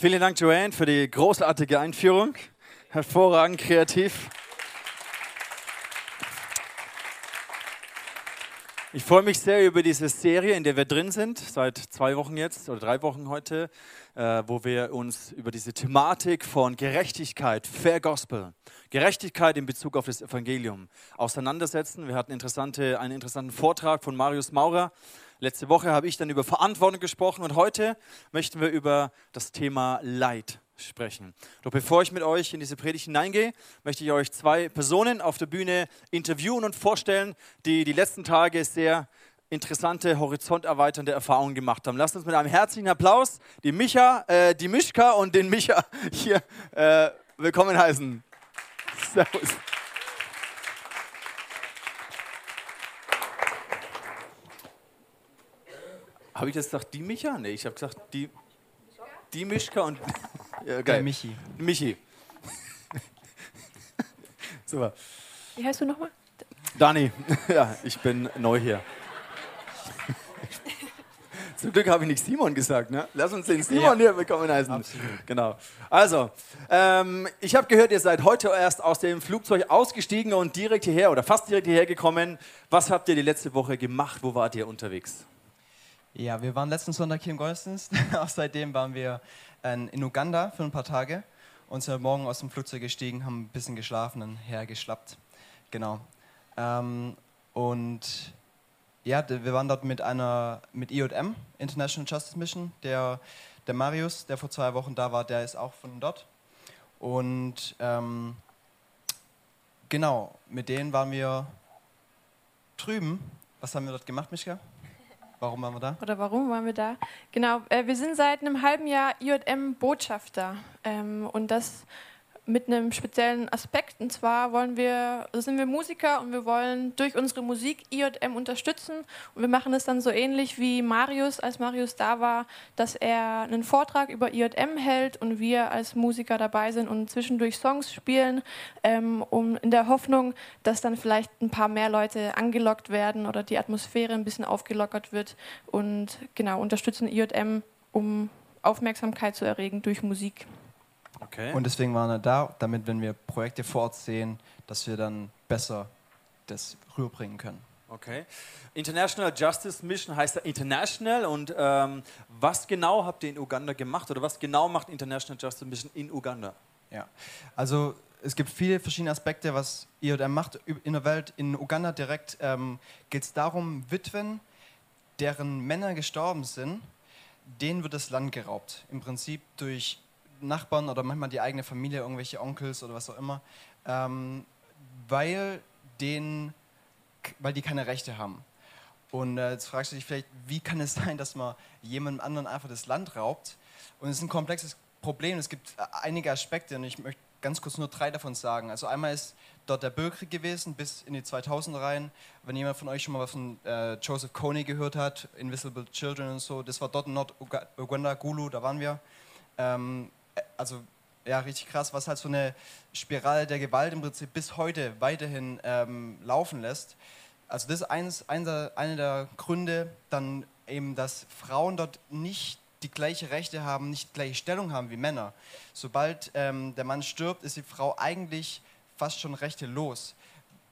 Vielen Dank, Joanne, für die großartige Einführung. Hervorragend, kreativ. Ich freue mich sehr über diese Serie, in der wir drin sind, seit zwei Wochen jetzt oder drei Wochen heute, äh, wo wir uns über diese Thematik von Gerechtigkeit, Fair Gospel, Gerechtigkeit in Bezug auf das Evangelium auseinandersetzen. Wir hatten interessante, einen interessanten Vortrag von Marius Maurer. Letzte Woche habe ich dann über Verantwortung gesprochen und heute möchten wir über das Thema Leid sprechen. Doch bevor ich mit euch in diese Predigt hineingehe, möchte ich euch zwei Personen auf der Bühne interviewen und vorstellen, die die letzten Tage sehr interessante, horizonterweiternde Erfahrungen gemacht haben. Lasst uns mit einem herzlichen Applaus die Micha, äh, die Mischka und den Micha hier äh, willkommen heißen. Servus. Habe ich jetzt gesagt, die Micha? Nee, ich habe gesagt, die, die Mischka und ja, geil. Der Michi. Michi. Super. Wie heißt du nochmal? Dani, ja, ich bin neu hier. Zum Glück habe ich nicht Simon gesagt, ne? Lass uns den Simon hier willkommen heißen. Absolut. Genau. Also, ähm, ich habe gehört, ihr seid heute erst aus dem Flugzeug ausgestiegen und direkt hierher oder fast direkt hierher gekommen. Was habt ihr die letzte Woche gemacht? Wo wart ihr unterwegs? Ja, wir waren letzten Sonntag hier im Gottesdienst. Auch seitdem waren wir ähm, in Uganda für ein paar Tage und sind Morgen aus dem Flugzeug gestiegen, haben ein bisschen geschlafen und hergeschlappt. Genau. Ähm, und ja, wir waren dort mit einer, mit IJM, International Justice Mission. Der, der Marius, der vor zwei Wochen da war, der ist auch von dort. Und ähm, genau, mit denen waren wir drüben. Was haben wir dort gemacht, Mischka? Warum waren wir da? Oder warum waren wir da? Genau, äh, wir sind seit einem halben Jahr IJM-Botschafter ähm, und das mit einem speziellen Aspekt. Und zwar wollen wir, also sind wir Musiker und wir wollen durch unsere Musik IJM unterstützen. Und wir machen es dann so ähnlich wie Marius, als Marius da war, dass er einen Vortrag über IJM hält und wir als Musiker dabei sind und zwischendurch Songs spielen, ähm, um in der Hoffnung, dass dann vielleicht ein paar mehr Leute angelockt werden oder die Atmosphäre ein bisschen aufgelockert wird und genau unterstützen IJM, um Aufmerksamkeit zu erregen durch Musik. Okay. Und deswegen waren wir da, damit, wenn wir Projekte vor Ort sehen, dass wir dann besser das rüberbringen können. Okay. International Justice Mission heißt ja international und ähm, was genau habt ihr in Uganda gemacht oder was genau macht International Justice Mission in Uganda? Ja. Also es gibt viele verschiedene Aspekte, was IOM macht in der Welt. In Uganda direkt ähm, geht es darum, Witwen, deren Männer gestorben sind, denen wird das Land geraubt. Im Prinzip durch Nachbarn oder manchmal die eigene Familie, irgendwelche Onkels oder was auch immer, ähm, weil, denen, weil die keine Rechte haben. Und äh, jetzt fragst du dich vielleicht, wie kann es sein, dass man jemandem anderen einfach das Land raubt? Und es ist ein komplexes Problem. Es gibt äh, einige Aspekte und ich möchte ganz kurz nur drei davon sagen. Also einmal ist dort der Bürgerkrieg gewesen bis in die 2000er rein. Wenn jemand von euch schon mal was von äh, Joseph Kony gehört hat, Invisible Children und so, das war dort in Nord-Uganda, Gulu, da waren wir. Ähm, äh, also ja, richtig krass, was halt so eine Spirale der Gewalt im Prinzip bis heute weiterhin ähm, laufen lässt. Also das ist eins, eins, einer der Gründe, dann eben, dass Frauen dort nicht die gleiche Rechte haben, nicht die gleiche Stellung haben wie Männer. Sobald ähm, der Mann stirbt, ist die Frau eigentlich fast schon rechtelos.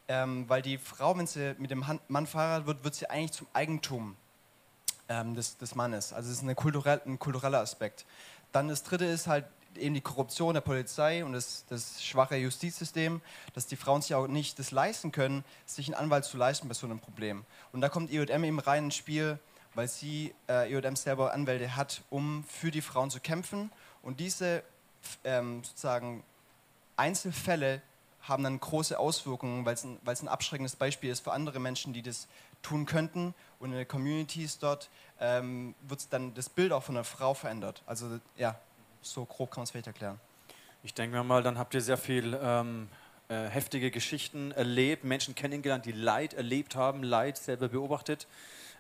Ähm, weil die Frau, wenn sie mit dem Mann verheiratet wird, wird sie eigentlich zum Eigentum ähm, des, des Mannes. Also es ist eine kulturell, ein kultureller Aspekt. Dann das dritte ist halt eben die Korruption der Polizei und das, das schwache Justizsystem, dass die Frauen sich auch nicht das leisten können, sich einen Anwalt zu leisten bei so einem Problem. Und da kommt IOM eben rein ins Spiel, weil sie äh, IOM selber Anwälte hat, um für die Frauen zu kämpfen. Und diese ähm, sozusagen Einzelfälle haben dann große Auswirkungen, weil es ein, ein abschreckendes Beispiel ist für andere Menschen, die das tun könnten. Und in den Communities dort ähm, wird dann das Bild auch von der Frau verändert. Also ja, so grob kann man es vielleicht erklären. Ich denke mir mal, dann habt ihr sehr viel ähm, äh, heftige Geschichten erlebt, Menschen kennengelernt, die Leid erlebt haben, Leid selber beobachtet.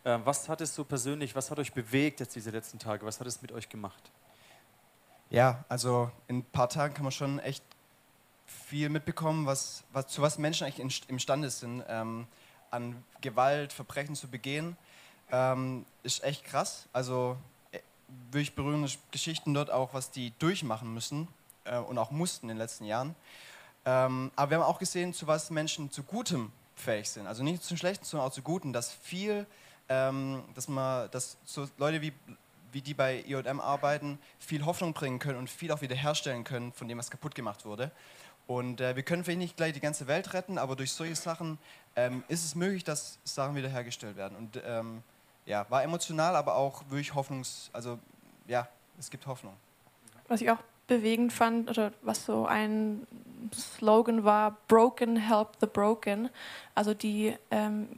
Äh, was hat es so persönlich, was hat euch bewegt jetzt diese letzten Tage? Was hat es mit euch gemacht? Ja, also in ein paar Tagen kann man schon echt viel mitbekommen, was, was, zu was Menschen eigentlich in, imstande sind, ähm, an Gewalt, Verbrechen zu begehen. Ähm, ist echt krass. Also wirklich berührende Geschichten dort auch, was die durchmachen müssen äh, und auch mussten in den letzten Jahren. Ähm, aber wir haben auch gesehen, zu was Menschen zu Gutem fähig sind. Also nicht zum Schlechten, sondern auch zu Guten, dass viel, ähm, dass man, dass so Leute wie, wie die bei IOM arbeiten, viel Hoffnung bringen können und viel auch wiederherstellen können von dem, was kaputt gemacht wurde. Und äh, wir können vielleicht nicht gleich die ganze Welt retten, aber durch solche Sachen ähm, ist es möglich, dass Sachen wiederhergestellt werden. Und ähm, ja, war emotional, aber auch wirklich hoffnungs, also ja, es gibt Hoffnung. Was ich auch bewegend fand, oder was so ein Slogan war, Broken help the broken. Also die, ähm,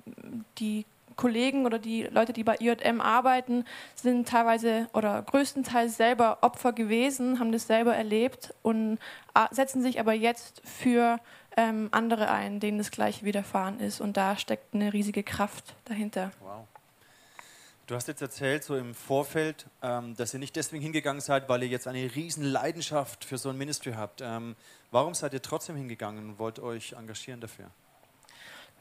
die Kollegen oder die Leute, die bei IJM arbeiten, sind teilweise oder größtenteils selber Opfer gewesen, haben das selber erlebt und setzen sich aber jetzt für ähm, andere ein, denen das Gleiche widerfahren ist. Und da steckt eine riesige Kraft dahinter. Wow. Du hast jetzt erzählt, so im Vorfeld, ähm, dass ihr nicht deswegen hingegangen seid, weil ihr jetzt eine riesen Leidenschaft für so ein Ministry habt. Ähm, warum seid ihr trotzdem hingegangen und wollt euch engagieren dafür?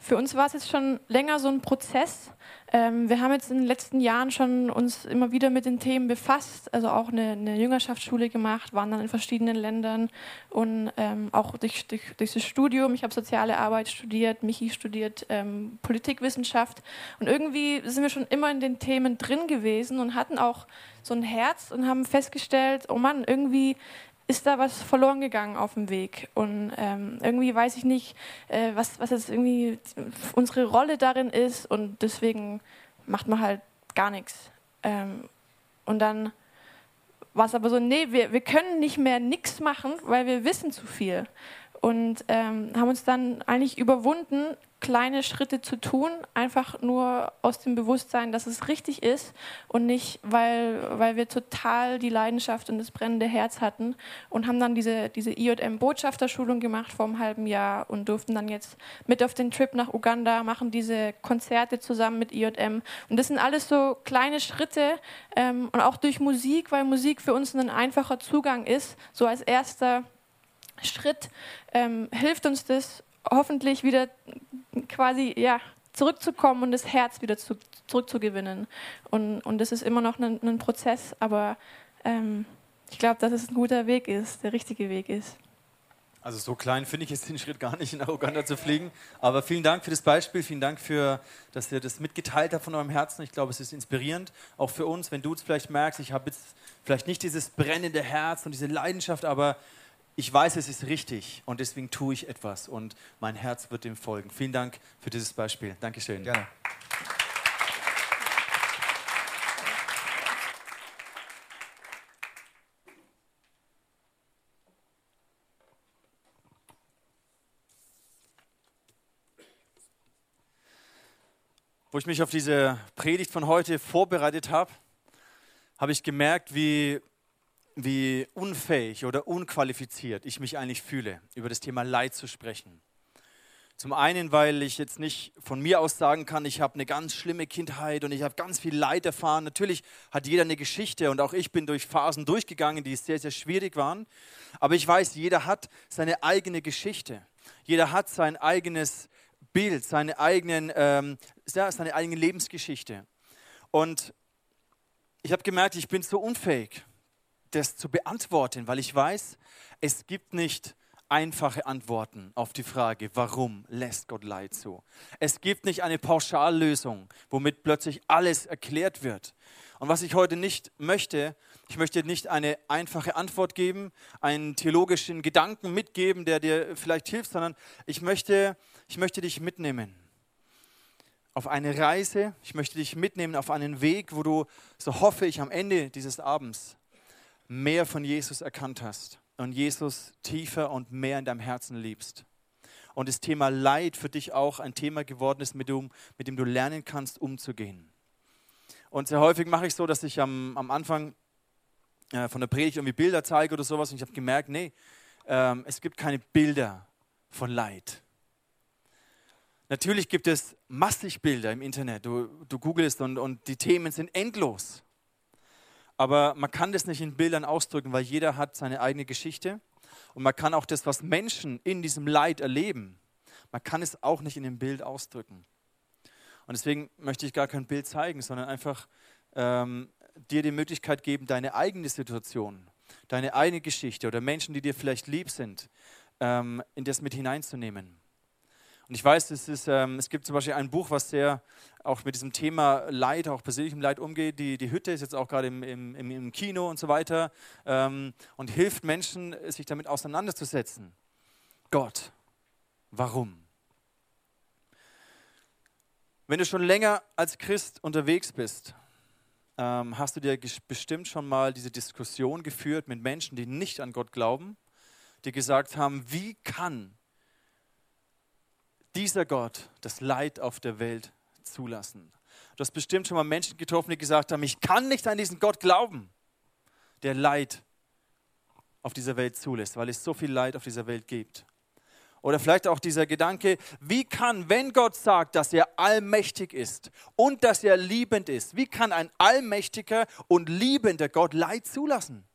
Für uns war es jetzt schon länger so ein Prozess. Ähm, wir haben jetzt in den letzten Jahren schon uns immer wieder mit den Themen befasst, also auch eine, eine Jüngerschaftsschule gemacht, waren dann in verschiedenen Ländern und ähm, auch durch, durch, durch, das Studium. Ich habe soziale Arbeit studiert, Michi studiert ähm, Politikwissenschaft und irgendwie sind wir schon immer in den Themen drin gewesen und hatten auch so ein Herz und haben festgestellt, oh Mann, irgendwie ist da was verloren gegangen auf dem Weg. Und ähm, irgendwie weiß ich nicht, äh, was, was jetzt irgendwie unsere Rolle darin ist. Und deswegen macht man halt gar nichts. Ähm, und dann war es aber so, nee, wir, wir können nicht mehr nichts machen, weil wir wissen zu viel. Und ähm, haben uns dann eigentlich überwunden, kleine Schritte zu tun, einfach nur aus dem Bewusstsein, dass es richtig ist und nicht, weil, weil wir total die Leidenschaft und das brennende Herz hatten und haben dann diese, diese IJM-Botschafterschulung gemacht vor einem halben Jahr und durften dann jetzt mit auf den Trip nach Uganda, machen diese Konzerte zusammen mit IJM und das sind alles so kleine Schritte ähm, und auch durch Musik, weil Musik für uns ein einfacher Zugang ist, so als erster Schritt ähm, hilft uns das hoffentlich wieder quasi ja, zurückzukommen und das Herz wieder zu, zurückzugewinnen. Und, und das ist immer noch ein, ein Prozess, aber ähm, ich glaube, dass es ein guter Weg ist, der richtige Weg ist. Also so klein finde ich jetzt den Schritt gar nicht, nach Uganda zu fliegen. Aber vielen Dank für das Beispiel, vielen Dank für, dass ihr das mitgeteilt habt von eurem Herzen. Ich glaube, es ist inspirierend, auch für uns, wenn du es vielleicht merkst, ich habe jetzt vielleicht nicht dieses brennende Herz und diese Leidenschaft, aber ich weiß, es ist richtig und deswegen tue ich etwas und mein Herz wird dem folgen. Vielen Dank für dieses Beispiel. Dankeschön. Gerne. Wo ich mich auf diese Predigt von heute vorbereitet habe, habe ich gemerkt, wie wie unfähig oder unqualifiziert ich mich eigentlich fühle, über das Thema Leid zu sprechen. Zum einen, weil ich jetzt nicht von mir aus sagen kann, ich habe eine ganz schlimme Kindheit und ich habe ganz viel Leid erfahren. Natürlich hat jeder eine Geschichte und auch ich bin durch Phasen durchgegangen, die sehr, sehr schwierig waren. Aber ich weiß, jeder hat seine eigene Geschichte. Jeder hat sein eigenes Bild, seine, eigenen, ähm, seine eigene Lebensgeschichte. Und ich habe gemerkt, ich bin so unfähig das zu beantworten, weil ich weiß, es gibt nicht einfache Antworten auf die Frage, warum lässt Gott Leid zu. Es gibt nicht eine Pauschallösung, womit plötzlich alles erklärt wird. Und was ich heute nicht möchte, ich möchte nicht eine einfache Antwort geben, einen theologischen Gedanken mitgeben, der dir vielleicht hilft, sondern ich möchte, ich möchte dich mitnehmen auf eine Reise, ich möchte dich mitnehmen auf einen Weg, wo du, so hoffe ich, am Ende dieses Abends mehr von Jesus erkannt hast und Jesus tiefer und mehr in deinem Herzen liebst. Und das Thema Leid für dich auch ein Thema geworden ist, mit dem, mit dem du lernen kannst, umzugehen. Und sehr häufig mache ich so, dass ich am, am Anfang äh, von der Predigt irgendwie Bilder zeige oder sowas und ich habe gemerkt, nee, ähm, es gibt keine Bilder von Leid. Natürlich gibt es massig Bilder im Internet. Du, du googelst und, und die Themen sind endlos. Aber man kann das nicht in Bildern ausdrücken, weil jeder hat seine eigene Geschichte. Und man kann auch das, was Menschen in diesem Leid erleben, man kann es auch nicht in dem Bild ausdrücken. Und deswegen möchte ich gar kein Bild zeigen, sondern einfach ähm, dir die Möglichkeit geben, deine eigene Situation, deine eigene Geschichte oder Menschen, die dir vielleicht lieb sind, ähm, in das mit hineinzunehmen. Und ich weiß, es, ist, ähm, es gibt zum Beispiel ein Buch, was sehr auch mit diesem Thema Leid, auch persönlichem Leid umgeht. Die, die Hütte ist jetzt auch gerade im, im, im Kino und so weiter ähm, und hilft Menschen, sich damit auseinanderzusetzen. Gott, warum? Wenn du schon länger als Christ unterwegs bist, ähm, hast du dir bestimmt schon mal diese Diskussion geführt mit Menschen, die nicht an Gott glauben, die gesagt haben, wie kann dieser Gott das Leid auf der Welt zulassen. Du hast bestimmt schon mal Menschen getroffen, die gesagt haben, ich kann nicht an diesen Gott glauben, der Leid auf dieser Welt zulässt, weil es so viel Leid auf dieser Welt gibt. Oder vielleicht auch dieser Gedanke, wie kann, wenn Gott sagt, dass er allmächtig ist und dass er liebend ist, wie kann ein allmächtiger und liebender Gott Leid zulassen?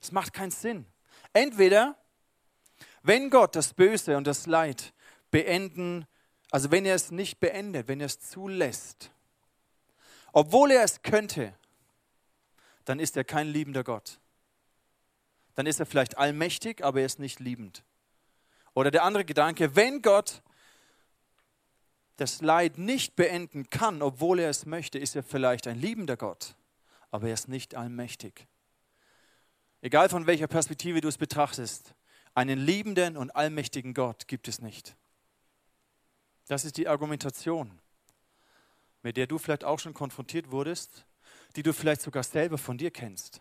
Das macht keinen Sinn. Entweder, wenn Gott das Böse und das Leid beenden, also wenn er es nicht beendet, wenn er es zulässt, obwohl er es könnte, dann ist er kein liebender Gott. Dann ist er vielleicht allmächtig, aber er ist nicht liebend. Oder der andere Gedanke, wenn Gott das Leid nicht beenden kann, obwohl er es möchte, ist er vielleicht ein liebender Gott, aber er ist nicht allmächtig. Egal von welcher Perspektive du es betrachtest, einen liebenden und allmächtigen Gott gibt es nicht. Das ist die Argumentation, mit der du vielleicht auch schon konfrontiert wurdest, die du vielleicht sogar selber von dir kennst.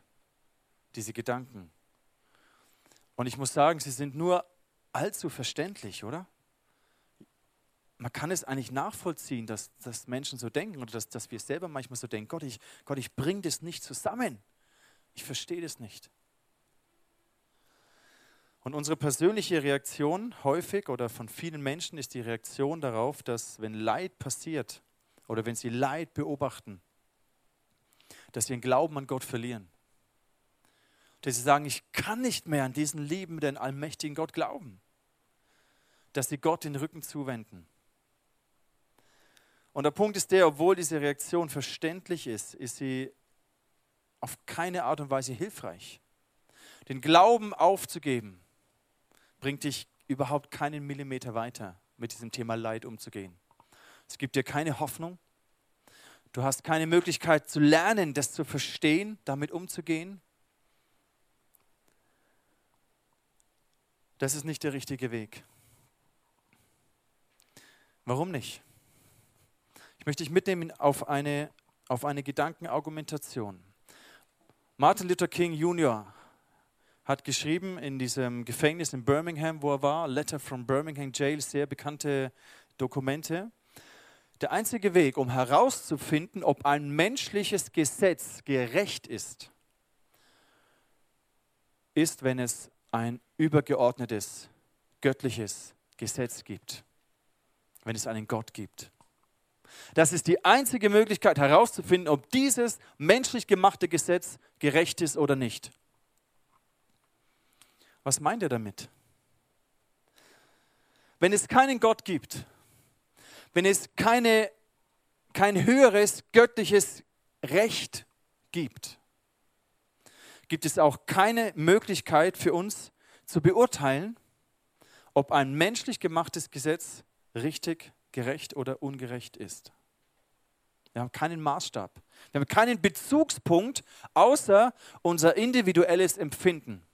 Diese Gedanken. Und ich muss sagen, sie sind nur allzu verständlich, oder? Man kann es eigentlich nachvollziehen, dass, dass Menschen so denken oder dass, dass wir selber manchmal so denken, Gott, ich, Gott, ich bringe das nicht zusammen. Ich verstehe das nicht. Und unsere persönliche Reaktion häufig oder von vielen Menschen ist die Reaktion darauf, dass wenn Leid passiert oder wenn sie Leid beobachten, dass sie den Glauben an Gott verlieren. Dass sie sagen, ich kann nicht mehr an diesen liebenden, allmächtigen Gott glauben. Dass sie Gott den Rücken zuwenden. Und der Punkt ist der, obwohl diese Reaktion verständlich ist, ist sie auf keine Art und Weise hilfreich. Den Glauben aufzugeben, bringt dich überhaupt keinen Millimeter weiter, mit diesem Thema Leid umzugehen. Es gibt dir keine Hoffnung. Du hast keine Möglichkeit zu lernen, das zu verstehen, damit umzugehen. Das ist nicht der richtige Weg. Warum nicht? Ich möchte dich mitnehmen auf eine, auf eine Gedankenargumentation. Martin Luther King Jr hat geschrieben in diesem Gefängnis in Birmingham, wo er war, Letter from Birmingham Jail, sehr bekannte Dokumente. Der einzige Weg, um herauszufinden, ob ein menschliches Gesetz gerecht ist, ist, wenn es ein übergeordnetes, göttliches Gesetz gibt, wenn es einen Gott gibt. Das ist die einzige Möglichkeit herauszufinden, ob dieses menschlich gemachte Gesetz gerecht ist oder nicht. Was meint er damit? Wenn es keinen Gott gibt, wenn es keine, kein höheres göttliches Recht gibt, gibt es auch keine Möglichkeit für uns zu beurteilen, ob ein menschlich gemachtes Gesetz richtig, gerecht oder ungerecht ist. Wir haben keinen Maßstab. Wir haben keinen Bezugspunkt außer unser individuelles Empfinden.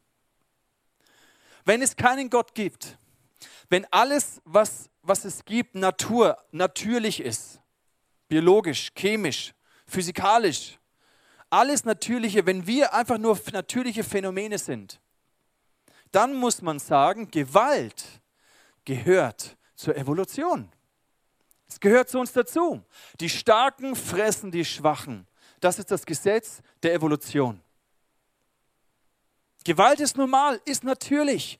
Wenn es keinen Gott gibt, wenn alles, was, was es gibt, Natur, natürlich ist, biologisch, chemisch, physikalisch, alles Natürliche, wenn wir einfach nur natürliche Phänomene sind, dann muss man sagen, Gewalt gehört zur Evolution. Es gehört zu uns dazu. Die Starken fressen die Schwachen. Das ist das Gesetz der Evolution. Gewalt ist normal, ist natürlich.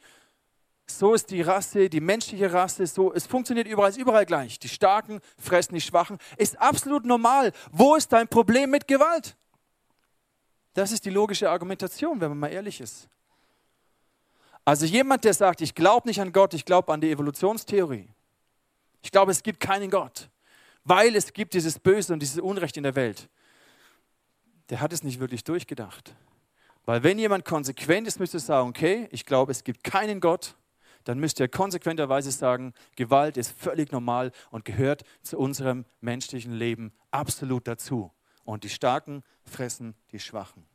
So ist die Rasse, die menschliche Rasse, so, es funktioniert überall, ist überall gleich. Die Starken fressen die Schwachen, ist absolut normal. Wo ist dein Problem mit Gewalt? Das ist die logische Argumentation, wenn man mal ehrlich ist. Also jemand, der sagt, ich glaube nicht an Gott, ich glaube an die Evolutionstheorie. Ich glaube, es gibt keinen Gott, weil es gibt dieses Böse und dieses Unrecht in der Welt der hat es nicht wirklich durchgedacht. Weil wenn jemand konsequent ist, müsste sagen, okay, ich glaube, es gibt keinen Gott, dann müsste er konsequenterweise sagen, Gewalt ist völlig normal und gehört zu unserem menschlichen Leben absolut dazu. Und die Starken fressen die Schwachen.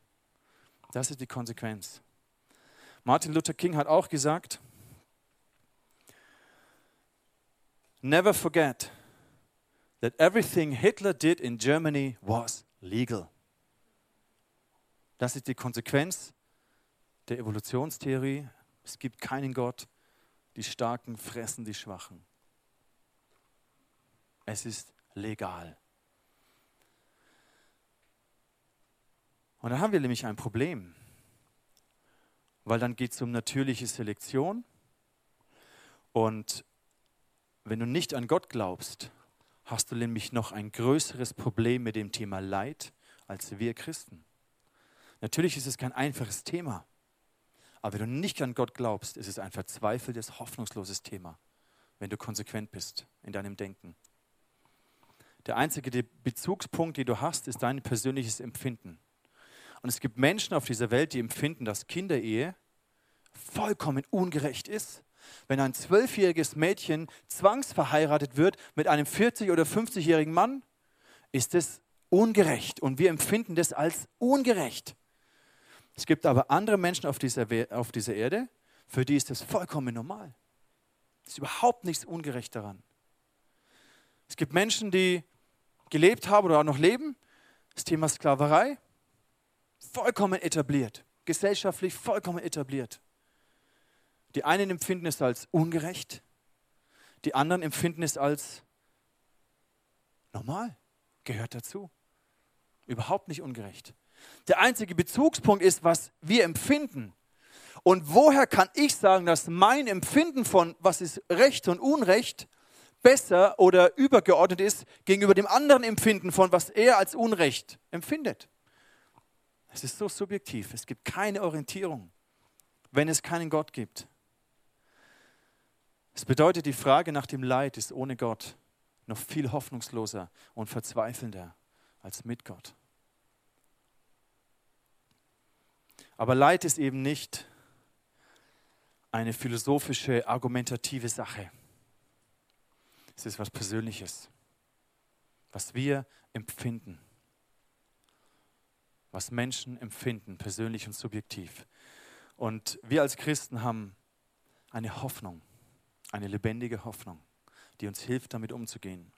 Das ist die Konsequenz. Martin Luther King hat auch gesagt, Never forget that everything Hitler did in Germany was legal. Das ist die Konsequenz der Evolutionstheorie. Es gibt keinen Gott. Die Starken fressen die Schwachen. Es ist legal. Und dann haben wir nämlich ein Problem, weil dann geht es um natürliche Selektion. Und wenn du nicht an Gott glaubst, hast du nämlich noch ein größeres Problem mit dem Thema Leid als wir Christen. Natürlich ist es kein einfaches Thema, aber wenn du nicht an Gott glaubst, ist es ein verzweifeltes, hoffnungsloses Thema, wenn du konsequent bist in deinem Denken. Der einzige Bezugspunkt, den du hast, ist dein persönliches Empfinden. Und es gibt Menschen auf dieser Welt, die empfinden, dass Kinderehe vollkommen ungerecht ist. Wenn ein zwölfjähriges Mädchen zwangsverheiratet wird mit einem 40- oder 50-jährigen Mann, ist es ungerecht. Und wir empfinden das als ungerecht. Es gibt aber andere Menschen auf dieser, auf dieser Erde, für die ist das vollkommen normal. Es ist überhaupt nichts ungerecht daran. Es gibt Menschen, die gelebt haben oder auch noch leben. Das Thema Sklaverei vollkommen etabliert, gesellschaftlich vollkommen etabliert. Die einen empfinden es als ungerecht, die anderen empfinden es als normal, gehört dazu. Überhaupt nicht ungerecht. Der einzige Bezugspunkt ist, was wir empfinden. Und woher kann ich sagen, dass mein Empfinden von, was ist Recht und Unrecht, besser oder übergeordnet ist gegenüber dem anderen Empfinden von, was er als Unrecht empfindet? Es ist so subjektiv. Es gibt keine Orientierung, wenn es keinen Gott gibt. Es bedeutet, die Frage nach dem Leid ist ohne Gott noch viel hoffnungsloser und verzweifelnder als mit Gott. Aber Leid ist eben nicht eine philosophische, argumentative Sache. Es ist was Persönliches, was wir empfinden was Menschen empfinden, persönlich und subjektiv. Und wir als Christen haben eine Hoffnung, eine lebendige Hoffnung, die uns hilft, damit umzugehen.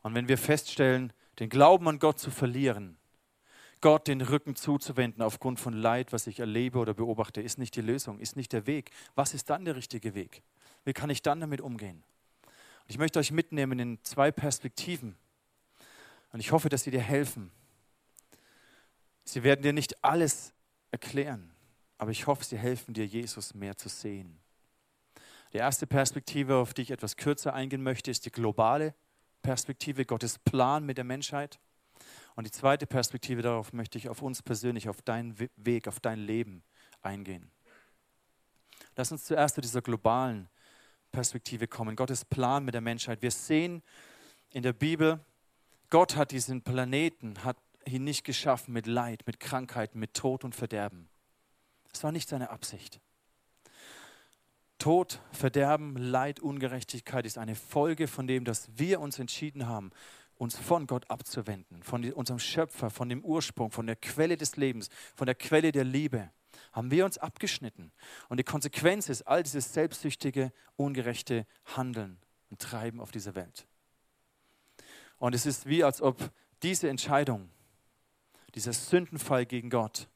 Und wenn wir feststellen, den Glauben an Gott zu verlieren, Gott den Rücken zuzuwenden aufgrund von Leid, was ich erlebe oder beobachte, ist nicht die Lösung, ist nicht der Weg. Was ist dann der richtige Weg? Wie kann ich dann damit umgehen? Und ich möchte euch mitnehmen in zwei Perspektiven. Und ich hoffe, dass sie dir helfen, Sie werden dir nicht alles erklären, aber ich hoffe, sie helfen dir, Jesus mehr zu sehen. Die erste Perspektive, auf die ich etwas kürzer eingehen möchte, ist die globale Perspektive, Gottes Plan mit der Menschheit. Und die zweite Perspektive, darauf möchte ich auf uns persönlich, auf deinen Weg, auf dein Leben eingehen. Lass uns zuerst zu dieser globalen Perspektive kommen. Gottes Plan mit der Menschheit. Wir sehen in der Bibel, Gott hat diesen Planeten, hat ihn nicht geschaffen mit Leid, mit Krankheiten, mit Tod und Verderben. Das war nicht seine Absicht. Tod, Verderben, Leid, Ungerechtigkeit ist eine Folge von dem, dass wir uns entschieden haben, uns von Gott abzuwenden, von unserem Schöpfer, von dem Ursprung, von der Quelle des Lebens, von der Quelle der Liebe. Haben wir uns abgeschnitten. Und die Konsequenz ist all dieses selbstsüchtige, ungerechte Handeln und Treiben auf dieser Welt. Und es ist wie, als ob diese Entscheidung dieser Sündenfall gegen Gott,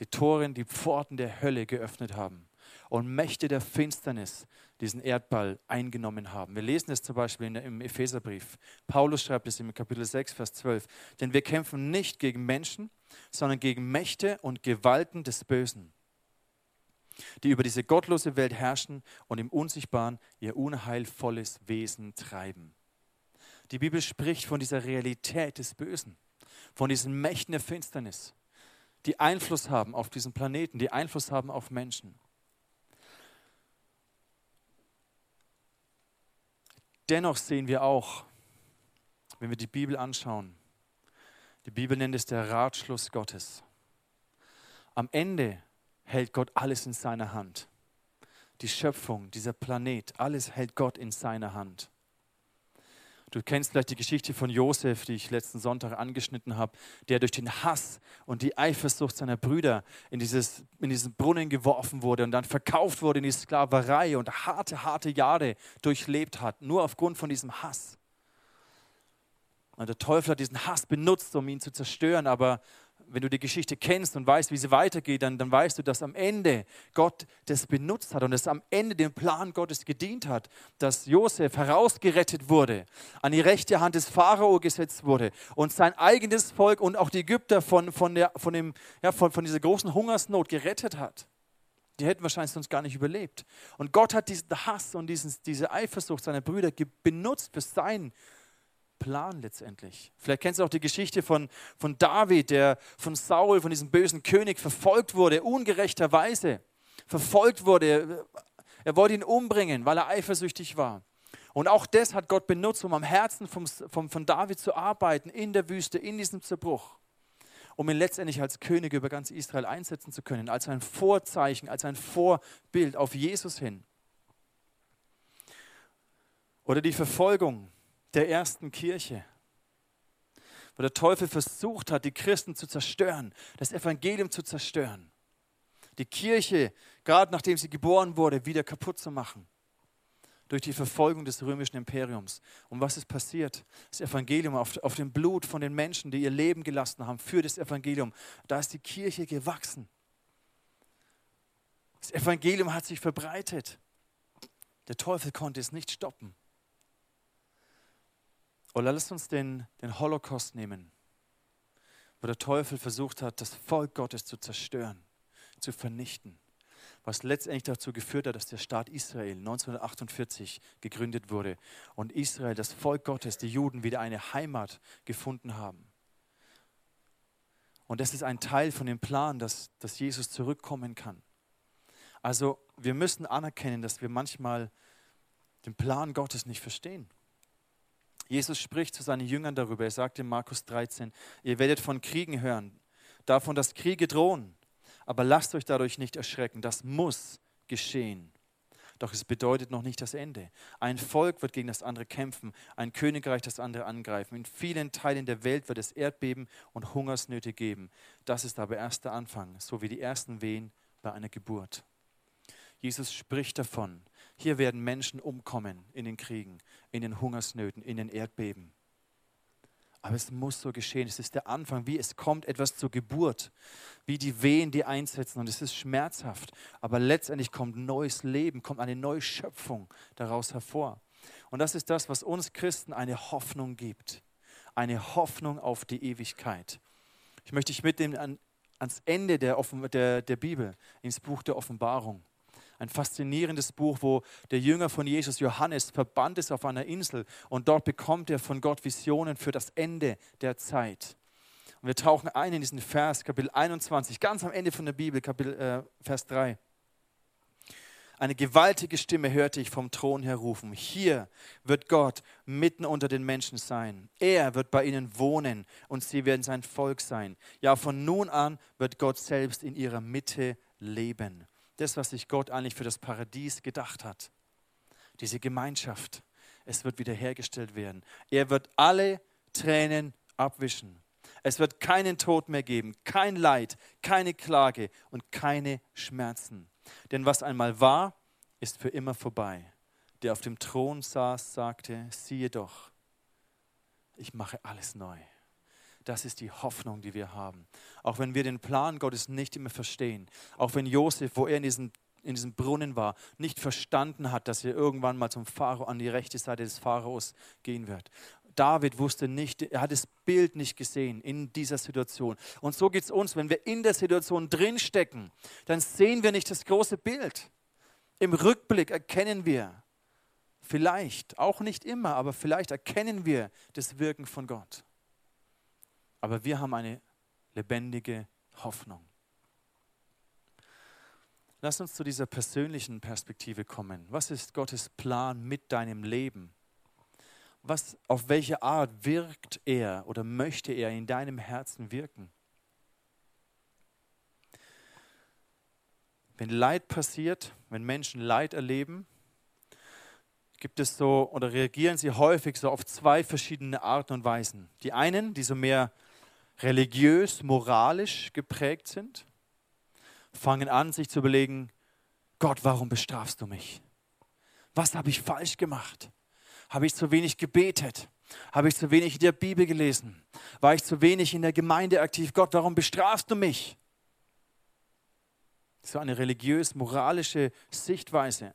die Toren, die Pforten der Hölle geöffnet haben und Mächte der Finsternis diesen Erdball eingenommen haben. Wir lesen es zum Beispiel im Epheserbrief. Paulus schreibt es im Kapitel 6, Vers 12. Denn wir kämpfen nicht gegen Menschen, sondern gegen Mächte und Gewalten des Bösen, die über diese gottlose Welt herrschen und im Unsichtbaren ihr unheilvolles Wesen treiben. Die Bibel spricht von dieser Realität des Bösen von diesen Mächten der Finsternis, die Einfluss haben auf diesen Planeten, die Einfluss haben auf Menschen. Dennoch sehen wir auch, wenn wir die Bibel anschauen, Die Bibel nennt es der Ratschluss Gottes. Am Ende hält Gott alles in seiner Hand. Die Schöpfung, dieser Planet, alles hält Gott in seiner Hand. Du kennst vielleicht die Geschichte von Josef, die ich letzten Sonntag angeschnitten habe, der durch den Hass und die Eifersucht seiner Brüder in, dieses, in diesen Brunnen geworfen wurde und dann verkauft wurde in die Sklaverei und harte, harte Jahre durchlebt hat, nur aufgrund von diesem Hass. Und der Teufel hat diesen Hass benutzt, um ihn zu zerstören, aber wenn du die Geschichte kennst und weißt, wie sie weitergeht, dann, dann weißt du, dass am Ende Gott das benutzt hat und es am Ende dem Plan Gottes gedient hat, dass Josef herausgerettet wurde, an die rechte Hand des Pharao gesetzt wurde und sein eigenes Volk und auch die Ägypter von, von, der, von, dem, ja, von, von dieser großen Hungersnot gerettet hat. Die hätten wahrscheinlich sonst gar nicht überlebt. Und Gott hat diesen Hass und diesen, diese Eifersucht seiner Brüder benutzt für sein Plan letztendlich. Vielleicht kennst du auch die Geschichte von, von David, der von Saul, von diesem bösen König, verfolgt wurde, ungerechterweise. Verfolgt wurde. Er wollte ihn umbringen, weil er eifersüchtig war. Und auch das hat Gott benutzt, um am Herzen vom, vom, von David zu arbeiten, in der Wüste, in diesem Zerbruch. Um ihn letztendlich als König über ganz Israel einsetzen zu können, als ein Vorzeichen, als ein Vorbild auf Jesus hin. Oder die Verfolgung der ersten Kirche, wo der Teufel versucht hat, die Christen zu zerstören, das Evangelium zu zerstören, die Kirche, gerade nachdem sie geboren wurde, wieder kaputt zu machen durch die Verfolgung des römischen Imperiums. Und was ist passiert? Das Evangelium auf, auf dem Blut von den Menschen, die ihr Leben gelassen haben für das Evangelium, da ist die Kirche gewachsen. Das Evangelium hat sich verbreitet. Der Teufel konnte es nicht stoppen. Oder lasst uns den, den Holocaust nehmen, wo der Teufel versucht hat, das Volk Gottes zu zerstören, zu vernichten, was letztendlich dazu geführt hat, dass der Staat Israel 1948 gegründet wurde und Israel, das Volk Gottes, die Juden wieder eine Heimat gefunden haben. Und das ist ein Teil von dem Plan, dass, dass Jesus zurückkommen kann. Also wir müssen anerkennen, dass wir manchmal den Plan Gottes nicht verstehen. Jesus spricht zu seinen Jüngern darüber. Er sagt in Markus 13, ihr werdet von Kriegen hören, davon, dass Kriege drohen. Aber lasst euch dadurch nicht erschrecken. Das muss geschehen. Doch es bedeutet noch nicht das Ende. Ein Volk wird gegen das andere kämpfen, ein Königreich das andere angreifen. In vielen Teilen der Welt wird es Erdbeben und Hungersnöte geben. Das ist aber erst der Anfang, so wie die ersten Wehen bei einer Geburt. Jesus spricht davon, hier werden Menschen umkommen in den Kriegen, in den Hungersnöten, in den Erdbeben. Aber es muss so geschehen. Es ist der Anfang, wie es kommt etwas zur Geburt, wie die Wehen, die einsetzen. Und es ist schmerzhaft. Aber letztendlich kommt neues Leben, kommt eine neue Schöpfung daraus hervor. Und das ist das, was uns Christen eine Hoffnung gibt. Eine Hoffnung auf die Ewigkeit. Ich möchte dich mitnehmen an, ans Ende der, der, der Bibel, ins Buch der Offenbarung ein faszinierendes Buch, wo der Jünger von Jesus, Johannes, verbannt ist auf einer Insel und dort bekommt er von Gott Visionen für das Ende der Zeit. Und wir tauchen ein in diesen Vers, Kapitel 21, ganz am Ende von der Bibel, Kapitel, äh, Vers 3. Eine gewaltige Stimme hörte ich vom Thron her rufen. Hier wird Gott mitten unter den Menschen sein. Er wird bei ihnen wohnen und sie werden sein Volk sein. Ja, von nun an wird Gott selbst in ihrer Mitte leben das, was sich Gott eigentlich für das Paradies gedacht hat. Diese Gemeinschaft, es wird wiederhergestellt werden. Er wird alle Tränen abwischen. Es wird keinen Tod mehr geben, kein Leid, keine Klage und keine Schmerzen. Denn was einmal war, ist für immer vorbei. Der auf dem Thron saß, sagte, siehe doch, ich mache alles neu. Das ist die Hoffnung, die wir haben. Auch wenn wir den Plan Gottes nicht immer verstehen. Auch wenn Josef, wo er in diesem, in diesem Brunnen war, nicht verstanden hat, dass er irgendwann mal zum Pharao an die rechte Seite des Pharaos gehen wird. David wusste nicht, er hat das Bild nicht gesehen in dieser Situation. Und so geht es uns, wenn wir in der Situation drinstecken, dann sehen wir nicht das große Bild. Im Rückblick erkennen wir, vielleicht, auch nicht immer, aber vielleicht erkennen wir das Wirken von Gott. Aber wir haben eine lebendige Hoffnung. Lass uns zu dieser persönlichen Perspektive kommen. Was ist Gottes Plan mit deinem Leben? was, auf welche Art wirkt er oder möchte er in deinem Herzen wirken? Wenn Leid passiert, wenn Menschen Leid erleben, gibt es so oder reagieren sie häufig so auf zwei verschiedene Arten und Weisen. Die einen, die so mehr religiös, moralisch geprägt sind, fangen an, sich zu überlegen, Gott, warum bestrafst du mich? Was habe ich falsch gemacht? Habe ich zu wenig gebetet? Habe ich zu wenig in der Bibel gelesen? War ich zu wenig in der Gemeinde aktiv? Gott, warum bestrafst du mich? So eine religiös-moralische Sichtweise.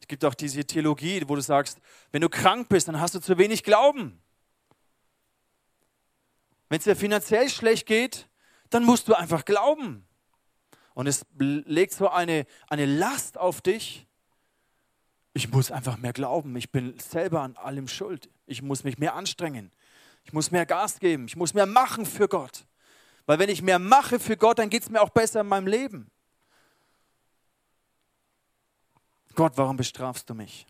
Es gibt auch diese Theologie, wo du sagst, wenn du krank bist, dann hast du zu wenig Glauben. Wenn es dir finanziell schlecht geht, dann musst du einfach glauben. Und es legt so eine, eine Last auf dich. Ich muss einfach mehr glauben. Ich bin selber an allem schuld. Ich muss mich mehr anstrengen. Ich muss mehr Gas geben. Ich muss mehr machen für Gott. Weil wenn ich mehr mache für Gott, dann geht es mir auch besser in meinem Leben. Gott, warum bestrafst du mich?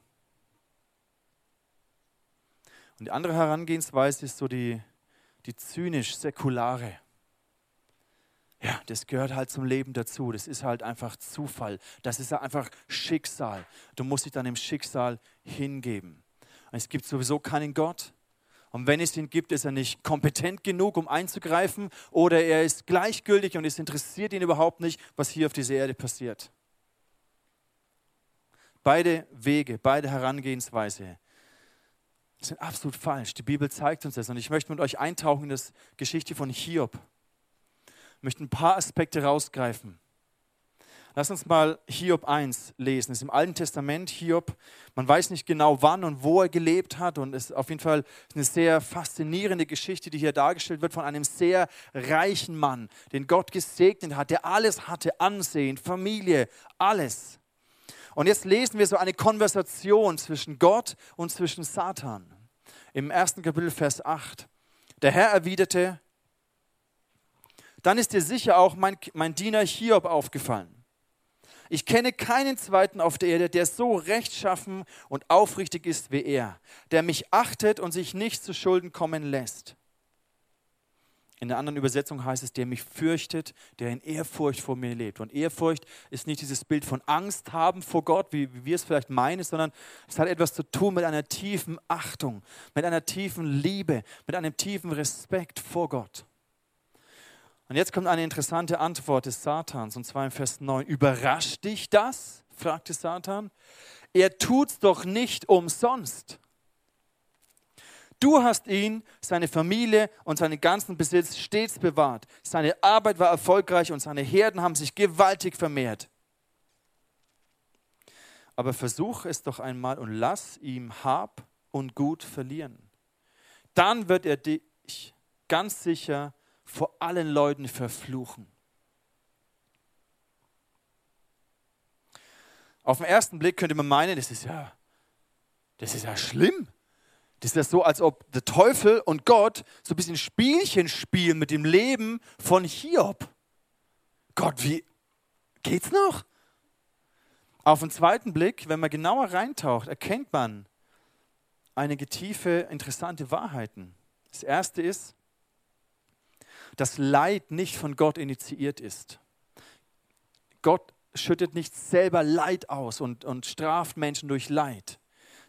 Und die andere Herangehensweise ist so die, die zynisch-säkulare. Ja, das gehört halt zum Leben dazu. Das ist halt einfach Zufall. Das ist einfach Schicksal. Du musst dich dann dem Schicksal hingeben. Es gibt sowieso keinen Gott. Und wenn es ihn gibt, ist er nicht kompetent genug, um einzugreifen, oder er ist gleichgültig und es interessiert ihn überhaupt nicht, was hier auf dieser Erde passiert. Beide Wege, beide Herangehensweise sind absolut falsch. Die Bibel zeigt uns das. Und ich möchte mit euch eintauchen in das Geschichte von Hiob. Ich möchte ein paar Aspekte rausgreifen. Lass uns mal Hiob 1 lesen. Das ist im Alten Testament Hiob. Man weiß nicht genau, wann und wo er gelebt hat. Und es ist auf jeden Fall eine sehr faszinierende Geschichte, die hier dargestellt wird von einem sehr reichen Mann, den Gott gesegnet hat, der alles hatte, Ansehen, Familie, alles. Und jetzt lesen wir so eine Konversation zwischen Gott und zwischen Satan. Im ersten Kapitel, Vers 8. Der Herr erwiderte, dann ist dir sicher auch mein, mein Diener Hiob aufgefallen. Ich kenne keinen zweiten auf der Erde, der so rechtschaffen und aufrichtig ist wie er, der mich achtet und sich nicht zu Schulden kommen lässt. In der anderen Übersetzung heißt es, der mich fürchtet, der in Ehrfurcht vor mir lebt. Und Ehrfurcht ist nicht dieses Bild von Angst haben vor Gott, wie, wie wir es vielleicht meinen, sondern es hat etwas zu tun mit einer tiefen Achtung, mit einer tiefen Liebe, mit einem tiefen Respekt vor Gott. Und jetzt kommt eine interessante Antwort des Satans, und zwar im Vers 9. Überrascht dich das? fragte Satan. Er tut's doch nicht umsonst. Du hast ihn, seine Familie und seinen ganzen Besitz stets bewahrt. Seine Arbeit war erfolgreich und seine Herden haben sich gewaltig vermehrt. Aber versuch es doch einmal und lass ihm Hab und Gut verlieren. Dann wird er dich ganz sicher vor allen Leuten verfluchen. Auf den ersten Blick könnte man meinen, das ist ja, das ist ja schlimm. Das ist ja so, als ob der Teufel und Gott so ein bisschen Spielchen spielen mit dem Leben von Hiob. Gott, wie geht's noch? Auf den zweiten Blick, wenn man genauer reintaucht, erkennt man einige tiefe, interessante Wahrheiten. Das erste ist, dass Leid nicht von Gott initiiert ist. Gott schüttet nicht selber Leid aus und, und straft Menschen durch Leid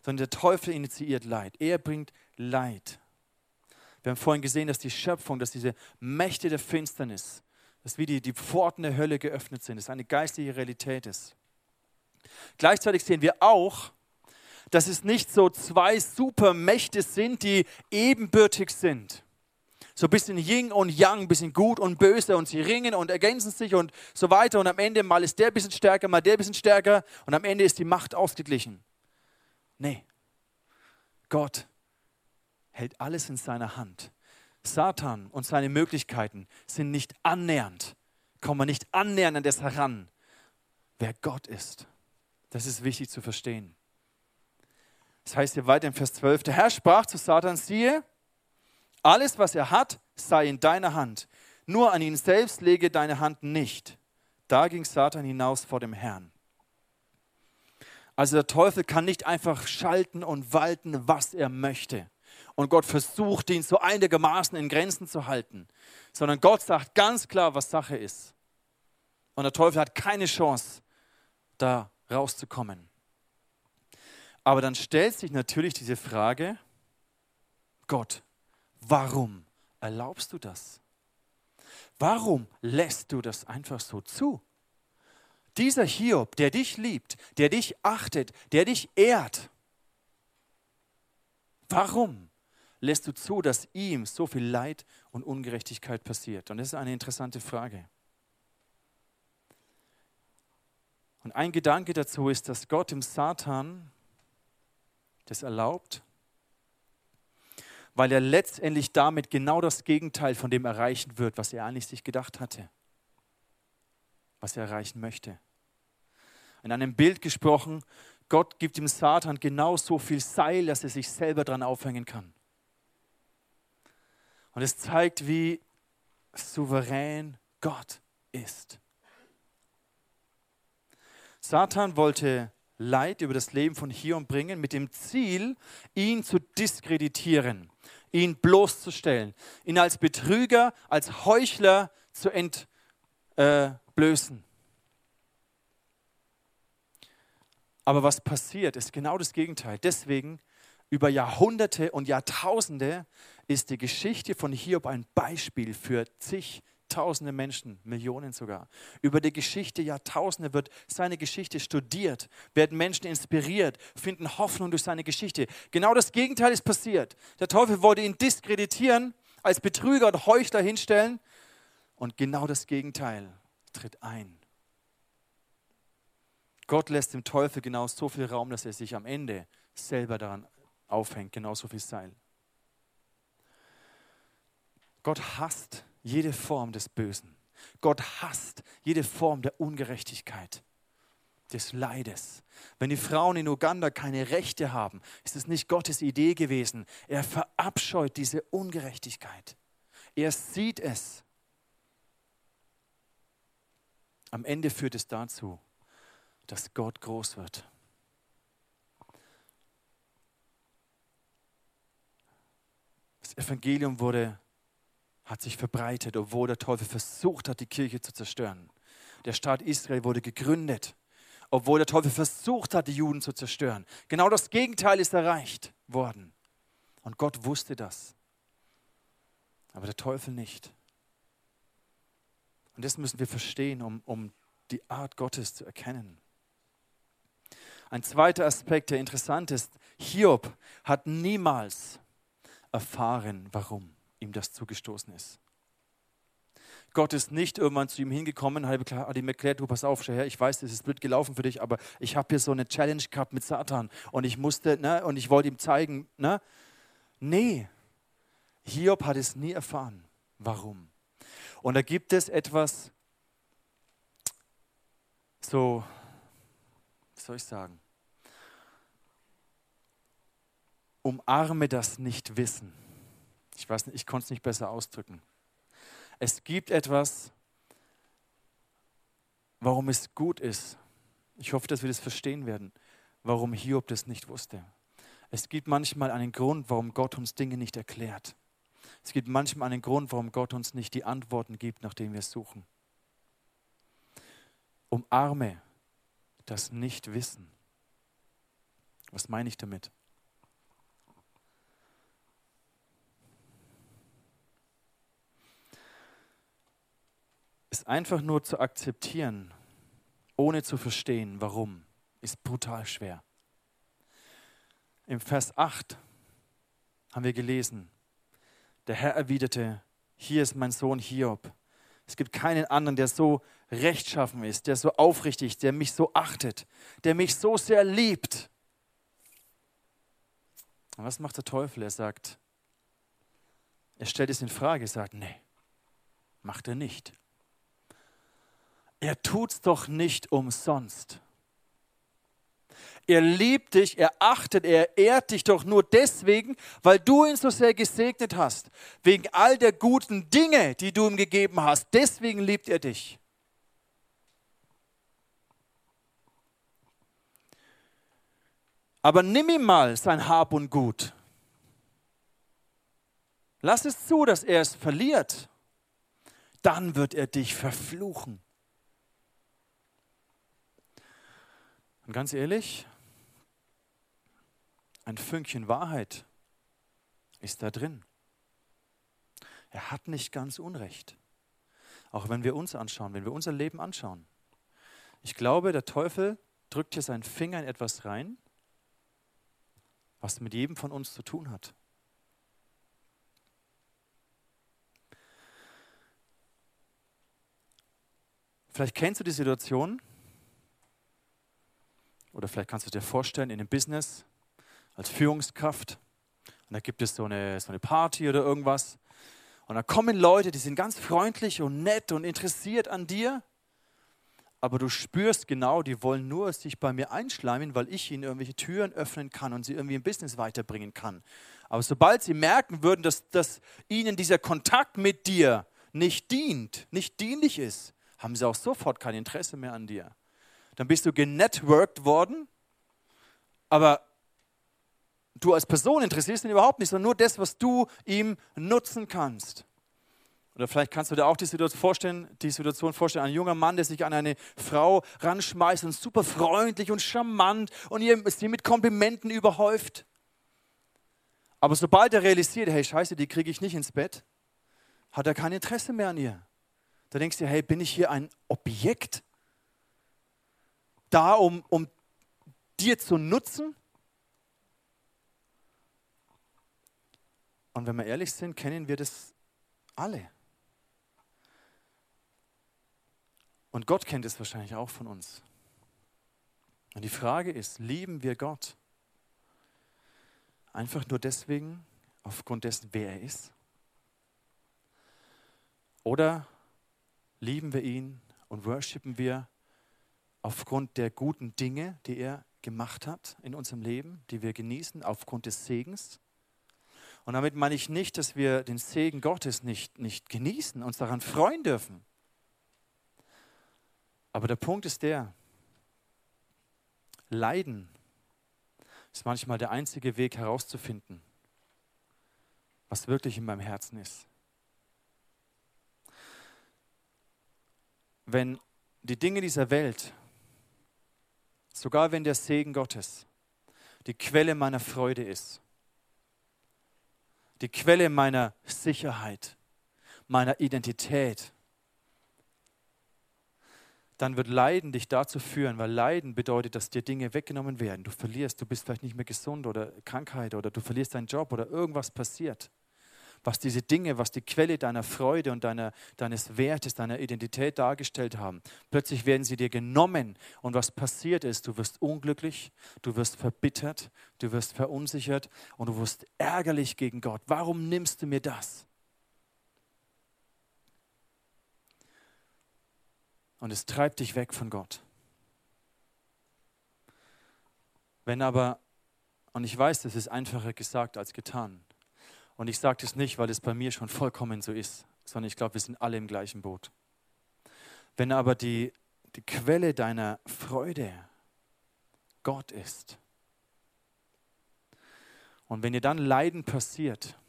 sondern der Teufel initiiert Leid. Er bringt Leid. Wir haben vorhin gesehen, dass die Schöpfung, dass diese Mächte der Finsternis, dass wie die, die Pforten der Hölle geöffnet sind, dass eine geistliche Realität ist. Gleichzeitig sehen wir auch, dass es nicht so zwei Supermächte sind, die ebenbürtig sind. So ein bisschen Yin und Yang, ein bisschen gut und böse und sie ringen und ergänzen sich und so weiter und am Ende mal ist der ein bisschen stärker, mal der ein bisschen stärker und am Ende ist die Macht ausgeglichen. Nee, Gott hält alles in seiner Hand. Satan und seine Möglichkeiten sind nicht annähernd, kommen nicht annähernd an das heran, wer Gott ist. Das ist wichtig zu verstehen. Das heißt hier weiter im Vers 12, der Herr sprach zu Satan, siehe, alles, was er hat, sei in deiner Hand. Nur an ihn selbst lege deine Hand nicht. Da ging Satan hinaus vor dem Herrn. Also der Teufel kann nicht einfach schalten und walten, was er möchte. und Gott versucht, ihn so einigermaßen in Grenzen zu halten, sondern Gott sagt ganz klar, was Sache ist. Und der Teufel hat keine Chance, da rauszukommen. Aber dann stellt sich natürlich diese Frage, Gott, warum erlaubst du das? Warum lässt du das einfach so zu? Dieser Hiob, der dich liebt, der dich achtet, der dich ehrt, warum lässt du zu, dass ihm so viel Leid und Ungerechtigkeit passiert? Und das ist eine interessante Frage. Und ein Gedanke dazu ist, dass Gott dem Satan das erlaubt, weil er letztendlich damit genau das Gegenteil von dem erreichen wird, was er eigentlich sich gedacht hatte, was er erreichen möchte. In einem Bild gesprochen, Gott gibt dem Satan genau so viel Seil, dass er sich selber dran aufhängen kann. Und es zeigt, wie souverän Gott ist. Satan wollte Leid über das Leben von Hiob bringen, mit dem Ziel, ihn zu diskreditieren, ihn bloßzustellen, ihn als Betrüger, als Heuchler zu entblößen. Aber was passiert, ist genau das Gegenteil. Deswegen, über Jahrhunderte und Jahrtausende ist die Geschichte von Hiob ein Beispiel für zig Tausende Menschen, Millionen sogar. Über die Geschichte Jahrtausende wird seine Geschichte studiert, werden Menschen inspiriert, finden Hoffnung durch seine Geschichte. Genau das Gegenteil ist passiert. Der Teufel wollte ihn diskreditieren, als Betrüger und Heuchler hinstellen. Und genau das Gegenteil tritt ein. Gott lässt dem Teufel genau so viel Raum, dass er sich am Ende selber daran aufhängt, genauso viel Seil. Gott hasst jede Form des Bösen. Gott hasst jede Form der Ungerechtigkeit, des Leides. Wenn die Frauen in Uganda keine Rechte haben, ist es nicht Gottes Idee gewesen. Er verabscheut diese Ungerechtigkeit. Er sieht es. Am Ende führt es dazu, dass Gott groß wird. Das Evangelium wurde hat sich verbreitet, obwohl der Teufel versucht hat, die Kirche zu zerstören. Der Staat Israel wurde gegründet, obwohl der Teufel versucht hat, die Juden zu zerstören. Genau das Gegenteil ist erreicht worden. Und Gott wusste das. Aber der Teufel nicht. Und das müssen wir verstehen, um, um die Art Gottes zu erkennen. Ein zweiter Aspekt, der interessant ist, Hiob hat niemals erfahren, warum ihm das zugestoßen ist. Gott ist nicht irgendwann zu ihm hingekommen, hat ihm erklärt, du pass auf, Herr, ich weiß, das ist blöd gelaufen für dich, aber ich habe hier so eine Challenge gehabt mit Satan und ich musste, ne, und ich wollte ihm zeigen, ne? Nee, Hiob hat es nie erfahren. Warum? Und da gibt es etwas, so, was soll ich sagen? Umarme das Nicht-Wissen. Ich weiß nicht, ich konnte es nicht besser ausdrücken. Es gibt etwas, warum es gut ist. Ich hoffe, dass wir das verstehen werden, warum Hiob das nicht wusste. Es gibt manchmal einen Grund, warum Gott uns Dinge nicht erklärt. Es gibt manchmal einen Grund, warum Gott uns nicht die Antworten gibt, nach denen wir suchen. Umarme das Nichtwissen. Was meine ich damit? Es einfach nur zu akzeptieren, ohne zu verstehen, warum, ist brutal schwer. Im Vers 8 haben wir gelesen, der Herr erwiderte, hier ist mein Sohn Hiob. Es gibt keinen anderen, der so rechtschaffen ist, der so aufrichtig, der mich so achtet, der mich so sehr liebt. Und was macht der Teufel? Er sagt, er stellt es in Frage, sagt, nee, macht er nicht. Er tut's doch nicht umsonst. Er liebt dich, er achtet, er ehrt dich doch nur deswegen, weil du ihn so sehr gesegnet hast. Wegen all der guten Dinge, die du ihm gegeben hast. Deswegen liebt er dich. Aber nimm ihm mal sein Hab und Gut. Lass es zu, dass er es verliert. Dann wird er dich verfluchen. Und ganz ehrlich, ein Fünkchen Wahrheit ist da drin. Er hat nicht ganz Unrecht. Auch wenn wir uns anschauen, wenn wir unser Leben anschauen. Ich glaube, der Teufel drückt hier seinen Finger in etwas rein, was mit jedem von uns zu tun hat. Vielleicht kennst du die Situation, oder vielleicht kannst du dir vorstellen, in einem Business als Führungskraft, und da gibt es so eine, so eine Party oder irgendwas, und da kommen Leute, die sind ganz freundlich und nett und interessiert an dir, aber du spürst genau, die wollen nur sich bei mir einschleimen, weil ich ihnen irgendwelche Türen öffnen kann und sie irgendwie im Business weiterbringen kann. Aber sobald sie merken würden, dass, dass ihnen dieser Kontakt mit dir nicht dient, nicht dienlich ist, haben sie auch sofort kein Interesse mehr an dir. Dann bist du genetworked worden, aber du als Person interessierst ihn überhaupt nicht, sondern nur das, was du ihm nutzen kannst. Oder vielleicht kannst du dir auch die Situation vorstellen, die Situation vorstellen, ein junger Mann, der sich an eine Frau ranschmeißt und super freundlich und charmant und sie mit Komplimenten überhäuft. Aber sobald er realisiert, hey Scheiße, die kriege ich nicht ins Bett, hat er kein Interesse mehr an ihr. Da denkst du, hey, bin ich hier ein Objekt? Da, um, um dir zu nutzen? Und wenn wir ehrlich sind, kennen wir das alle. Und Gott kennt es wahrscheinlich auch von uns. Und die Frage ist, lieben wir Gott? Einfach nur deswegen, aufgrund dessen, wer er ist? Oder lieben wir ihn und worshipen wir aufgrund der guten Dinge, die er gemacht hat in unserem Leben, die wir genießen, aufgrund des Segens? Und damit meine ich nicht, dass wir den Segen Gottes nicht, nicht genießen, uns daran freuen dürfen. Aber der Punkt ist der, Leiden ist manchmal der einzige Weg herauszufinden, was wirklich in meinem Herzen ist. Wenn die Dinge dieser Welt, sogar wenn der Segen Gottes die Quelle meiner Freude ist, die Quelle meiner Sicherheit, meiner Identität, dann wird Leiden dich dazu führen, weil Leiden bedeutet, dass dir Dinge weggenommen werden. Du verlierst, du bist vielleicht nicht mehr gesund oder Krankheit oder du verlierst deinen Job oder irgendwas passiert. Was diese Dinge, was die Quelle deiner Freude und deiner, deines Wertes, deiner Identität dargestellt haben, plötzlich werden sie dir genommen. Und was passiert ist, du wirst unglücklich, du wirst verbittert, du wirst verunsichert und du wirst ärgerlich gegen Gott. Warum nimmst du mir das? und es treibt dich weg von Gott. Wenn aber, und ich weiß, das ist einfacher gesagt als getan, und ich sage das nicht, weil es bei mir schon vollkommen so ist, sondern ich glaube, wir sind alle im gleichen Boot. Wenn aber die, die Quelle deiner Freude Gott ist, und wenn dir dann Leiden passiert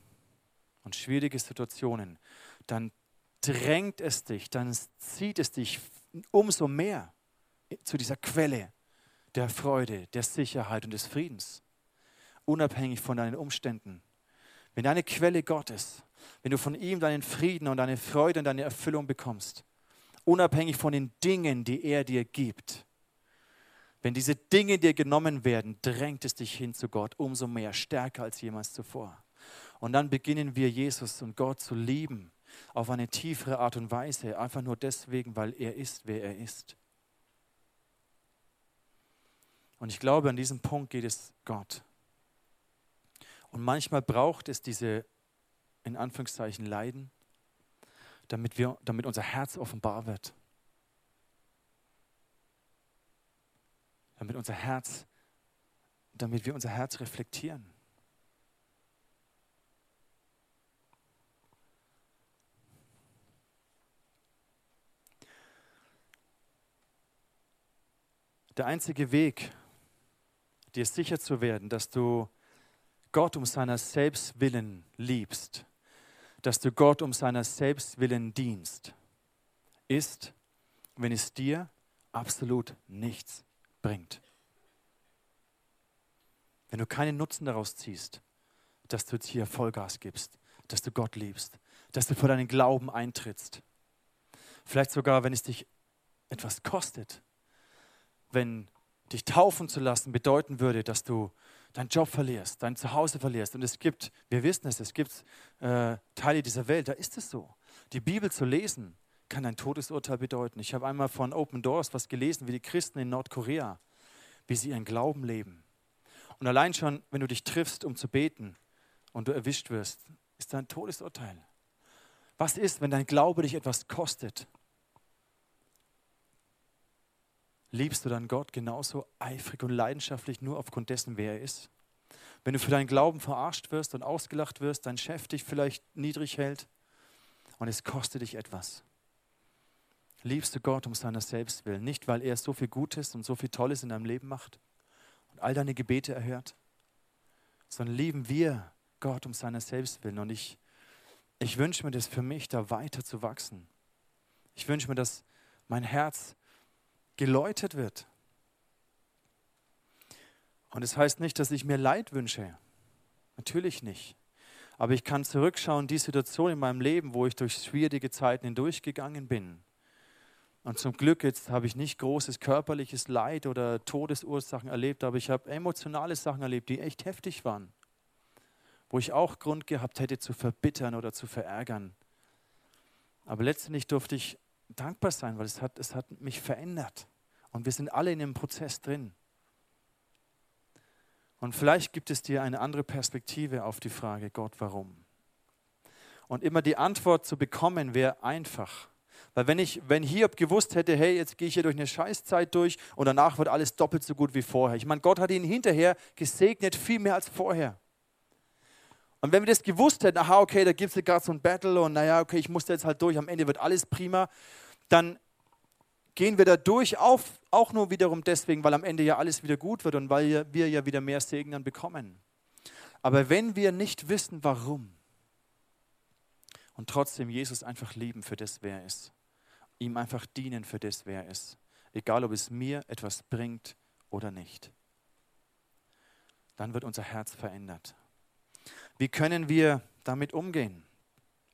und schwierige Situationen, dann drängt es dich, dann zieht es dich umso mehr zu dieser Quelle der Freude, der Sicherheit und des Friedens, unabhängig von deinen Umständen. Wenn deine Quelle Gott ist, wenn du von ihm deinen Frieden und deine Freude und deine Erfüllung bekommst, unabhängig von den Dingen, die er dir gibt, wenn diese Dinge dir genommen werden, drängt es dich hin zu Gott umso mehr, stärker als jemals zuvor. Und dann beginnen wir Jesus und Gott zu lieben auf eine tiefere Art und Weise, einfach nur deswegen, weil er ist, wer er ist. Und ich glaube, an diesem Punkt geht es Gott. Und manchmal braucht es diese, in Anführungszeichen, Leiden, damit, wir, damit unser Herz offenbar wird. Damit unser Herz, damit wir unser Herz reflektieren. Der einzige Weg, dir sicher zu werden, dass du Gott um seiner selbst willen liebst, dass du Gott um seiner selbst willen dienst, ist, wenn es dir absolut nichts bringt. Wenn du keinen Nutzen daraus ziehst, dass du jetzt hier Vollgas gibst, dass du Gott liebst, dass du vor deinen Glauben eintrittst. Vielleicht sogar, wenn es dich etwas kostet, wenn dich taufen zu lassen bedeuten würde, dass du deinen Job verlierst, dein Zuhause verlierst. Und es gibt, wir wissen es, es gibt äh, Teile dieser Welt, da ist es so. Die Bibel zu lesen kann ein Todesurteil bedeuten. Ich habe einmal von Open Doors was gelesen, wie die Christen in Nordkorea, wie sie ihren Glauben leben. Und allein schon, wenn du dich triffst, um zu beten und du erwischt wirst, ist da ein Todesurteil. Was ist, wenn dein Glaube dich etwas kostet? Liebst du dann Gott genauso eifrig und leidenschaftlich nur aufgrund dessen, wer er ist? Wenn du für deinen Glauben verarscht wirst und ausgelacht wirst, dein Chef dich vielleicht niedrig hält und es kostet dich etwas. Liebst du Gott um seiner selbst willen, nicht weil er so viel Gutes und so viel Tolles in deinem Leben macht und all deine Gebete erhört, sondern lieben wir Gott um seiner selbst willen. Und ich, ich wünsche mir das für mich, da weiter zu wachsen. Ich wünsche mir, dass mein Herz geläutet wird. Und es das heißt nicht, dass ich mir Leid wünsche. Natürlich nicht. Aber ich kann zurückschauen, die Situation in meinem Leben, wo ich durch schwierige Zeiten hindurchgegangen bin. Und zum Glück jetzt habe ich nicht großes körperliches Leid oder Todesursachen erlebt, aber ich habe emotionale Sachen erlebt, die echt heftig waren. Wo ich auch Grund gehabt hätte zu verbittern oder zu verärgern. Aber letztendlich durfte ich dankbar sein, weil es hat, es hat mich verändert. Und wir sind alle in dem Prozess drin. Und vielleicht gibt es dir eine andere Perspektive auf die Frage, Gott, warum? Und immer die Antwort zu bekommen, wäre einfach. Weil wenn, ich, wenn Hiob gewusst hätte, hey, jetzt gehe ich hier durch eine Scheißzeit durch und danach wird alles doppelt so gut wie vorher. Ich meine, Gott hat ihn hinterher gesegnet, viel mehr als vorher. Und wenn wir das gewusst hätten, aha, okay, da gibt es gerade so ein Battle und naja, okay, ich muss jetzt halt durch, am Ende wird alles prima, dann gehen wir da durch, auf, auch nur wiederum deswegen, weil am Ende ja alles wieder gut wird und weil wir ja wieder mehr Segen dann bekommen. Aber wenn wir nicht wissen, warum, und trotzdem Jesus einfach lieben für das, wer er ist, ihm einfach dienen für das, wer er ist, egal ob es mir etwas bringt oder nicht, dann wird unser Herz verändert. Wie können wir damit umgehen?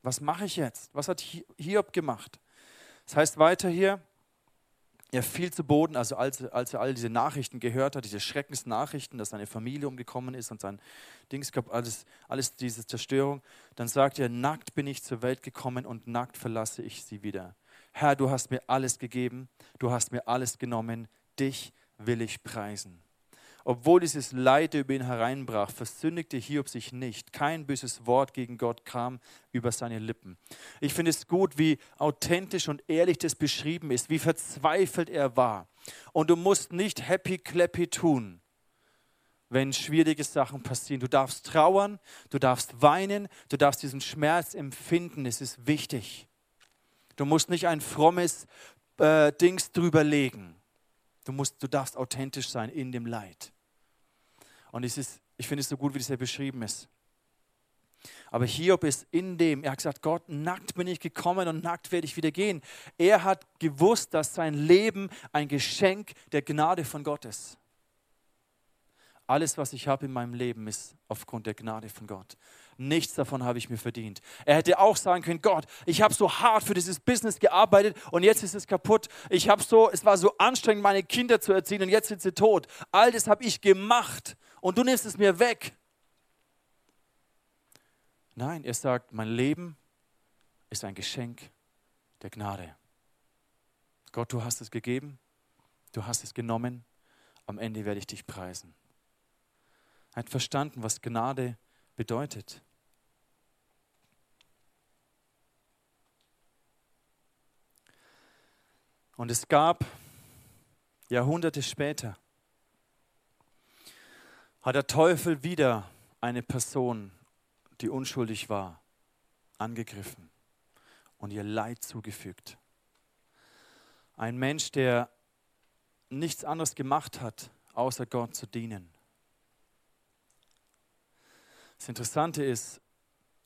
Was mache ich jetzt? Was hat Hiob gemacht? Das heißt weiter hier, er fiel zu Boden, also als, als er all diese Nachrichten gehört hat, diese Schreckensnachrichten, dass seine Familie umgekommen ist und sein Dings gab, alles, alles diese Zerstörung, dann sagt er, nackt bin ich zur Welt gekommen und nackt verlasse ich sie wieder. Herr, du hast mir alles gegeben, du hast mir alles genommen, dich will ich preisen. Obwohl dieses Leid über ihn hereinbrach, versündigte Hiob sich nicht. Kein böses Wort gegen Gott kam über seine Lippen. Ich finde es gut, wie authentisch und ehrlich das beschrieben ist, wie verzweifelt er war. Und du musst nicht happy clappy tun, wenn schwierige Sachen passieren. Du darfst trauern, du darfst weinen, du darfst diesen Schmerz empfinden. Es ist wichtig. Du musst nicht ein frommes äh, Dings drüber legen. Du, musst, du darfst authentisch sein in dem Leid. Und es ist, ich finde es so gut, wie das hier beschrieben ist. Aber Hiob ist in dem, er hat gesagt, Gott, nackt bin ich gekommen und nackt werde ich wieder gehen. Er hat gewusst, dass sein Leben ein Geschenk der Gnade von Gott ist. Alles, was ich habe in meinem Leben, ist aufgrund der Gnade von Gott. Nichts davon habe ich mir verdient. Er hätte auch sagen können, Gott, ich habe so hart für dieses Business gearbeitet und jetzt ist es kaputt. Ich habe so, es war so anstrengend, meine Kinder zu erziehen und jetzt sind sie tot. All das habe ich gemacht und du nimmst es mir weg. Nein, er sagt, mein Leben ist ein Geschenk der Gnade. Gott, du hast es gegeben, du hast es genommen, am Ende werde ich dich preisen. Hat verstanden, was Gnade bedeutet. Und es gab Jahrhunderte später hat der Teufel wieder eine Person, die unschuldig war, angegriffen und ihr Leid zugefügt. Ein Mensch, der nichts anderes gemacht hat, außer Gott zu dienen. Das Interessante ist,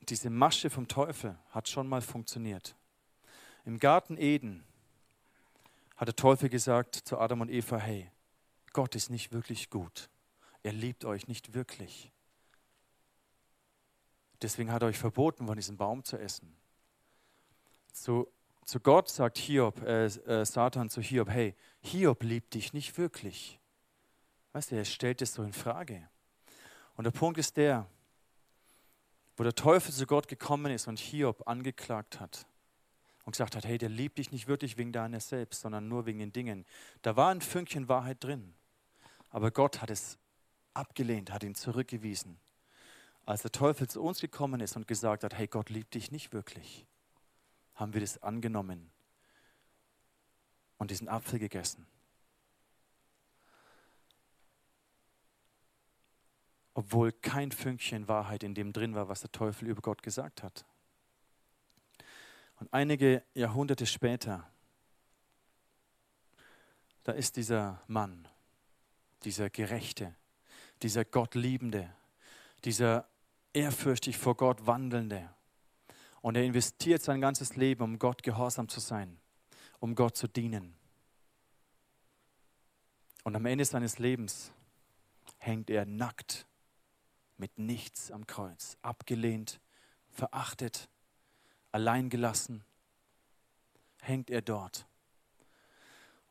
diese Masche vom Teufel hat schon mal funktioniert. Im Garten Eden hat der Teufel gesagt zu Adam und Eva, hey, Gott ist nicht wirklich gut. Er liebt euch nicht wirklich. Deswegen hat er euch verboten, von diesem Baum zu essen. Zu, zu Gott sagt Hiob, äh, äh, Satan zu Hiob, hey, Hiob liebt dich nicht wirklich. Weißt du, er stellt es so in Frage. Und der Punkt ist der, wo der Teufel zu Gott gekommen ist und Hiob angeklagt hat und gesagt hat, hey, der liebt dich nicht wirklich wegen deiner selbst, sondern nur wegen den Dingen. Da war ein Fünkchen Wahrheit drin. Aber Gott hat es abgelehnt, hat ihn zurückgewiesen. Als der Teufel zu uns gekommen ist und gesagt hat, hey, Gott liebt dich nicht wirklich, haben wir das angenommen und diesen Apfel gegessen. Obwohl kein Fünkchen Wahrheit in dem drin war, was der Teufel über Gott gesagt hat. Und einige Jahrhunderte später, da ist dieser Mann, dieser Gerechte, dieser Gottliebende, dieser ehrfürchtig vor Gott wandelnde. Und er investiert sein ganzes Leben, um Gott gehorsam zu sein, um Gott zu dienen. Und am Ende seines Lebens hängt er nackt mit nichts am Kreuz, abgelehnt, verachtet, alleingelassen, hängt er dort.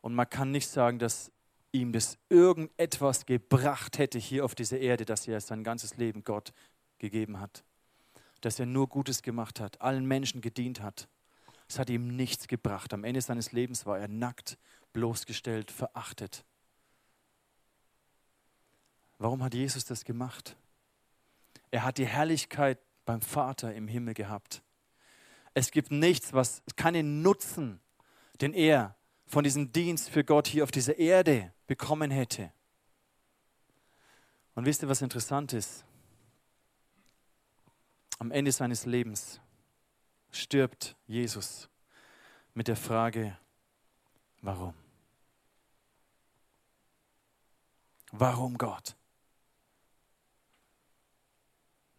Und man kann nicht sagen, dass ihm das irgendetwas gebracht hätte hier auf dieser Erde, dass er sein ganzes Leben Gott gegeben hat. Dass er nur Gutes gemacht hat, allen Menschen gedient hat. Es hat ihm nichts gebracht. Am Ende seines Lebens war er nackt, bloßgestellt, verachtet. Warum hat Jesus das gemacht? Er hat die Herrlichkeit beim Vater im Himmel gehabt. Es gibt nichts, was keinen Nutzen, den er von diesem Dienst für Gott hier auf dieser Erde bekommen hätte. Und wisst ihr, was interessant ist? Am Ende seines Lebens stirbt Jesus mit der Frage, warum? Warum Gott?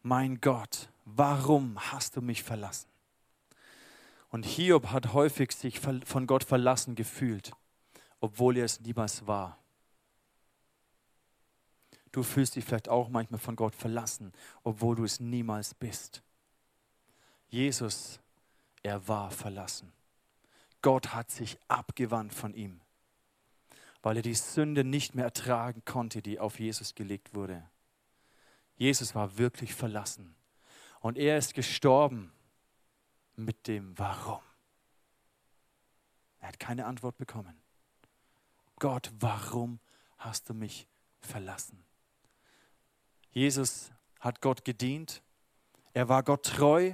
Mein Gott, warum hast du mich verlassen? Und Hiob hat häufig sich von Gott verlassen gefühlt, obwohl er es niemals war. Du fühlst dich vielleicht auch manchmal von Gott verlassen, obwohl du es niemals bist. Jesus, er war verlassen. Gott hat sich abgewandt von ihm, weil er die Sünde nicht mehr ertragen konnte, die auf Jesus gelegt wurde. Jesus war wirklich verlassen. Und er ist gestorben mit dem Warum. Er hat keine Antwort bekommen. Gott, warum hast du mich verlassen? Jesus hat Gott gedient. Er war Gott treu.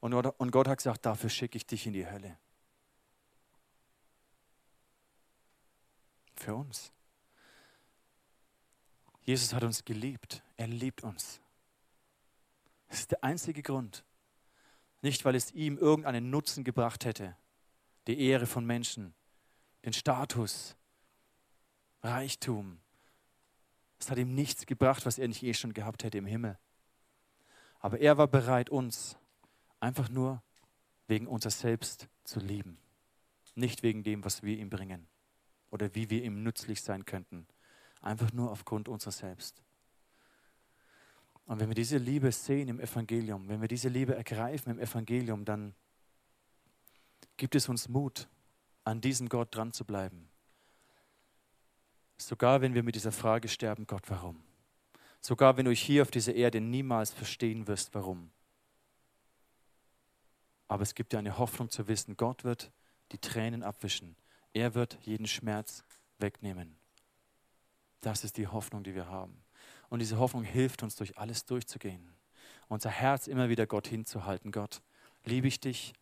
Und Gott hat gesagt, dafür schicke ich dich in die Hölle. Für uns. Jesus hat uns geliebt. Er liebt uns. Das ist der einzige Grund. Nicht, weil es ihm irgendeinen Nutzen gebracht hätte, die Ehre von Menschen, den Status, Reichtum. Es hat ihm nichts gebracht, was er nicht eh schon gehabt hätte im Himmel. Aber er war bereit, uns einfach nur wegen unser Selbst zu lieben. Nicht wegen dem, was wir ihm bringen oder wie wir ihm nützlich sein könnten, Einfach nur aufgrund unserer selbst. Und wenn wir diese Liebe sehen im Evangelium, wenn wir diese Liebe ergreifen im Evangelium, dann gibt es uns Mut, an diesem Gott dran zu bleiben. Sogar wenn wir mit dieser Frage sterben, Gott, warum? Sogar wenn du hier auf dieser Erde niemals verstehen wirst, warum. Aber es gibt dir eine Hoffnung zu wissen, Gott wird die Tränen abwischen. Er wird jeden Schmerz wegnehmen. Das ist die Hoffnung, die wir haben. Und diese Hoffnung hilft uns, durch alles durchzugehen. Unser Herz immer wieder Gott hinzuhalten. Gott, liebe ich dich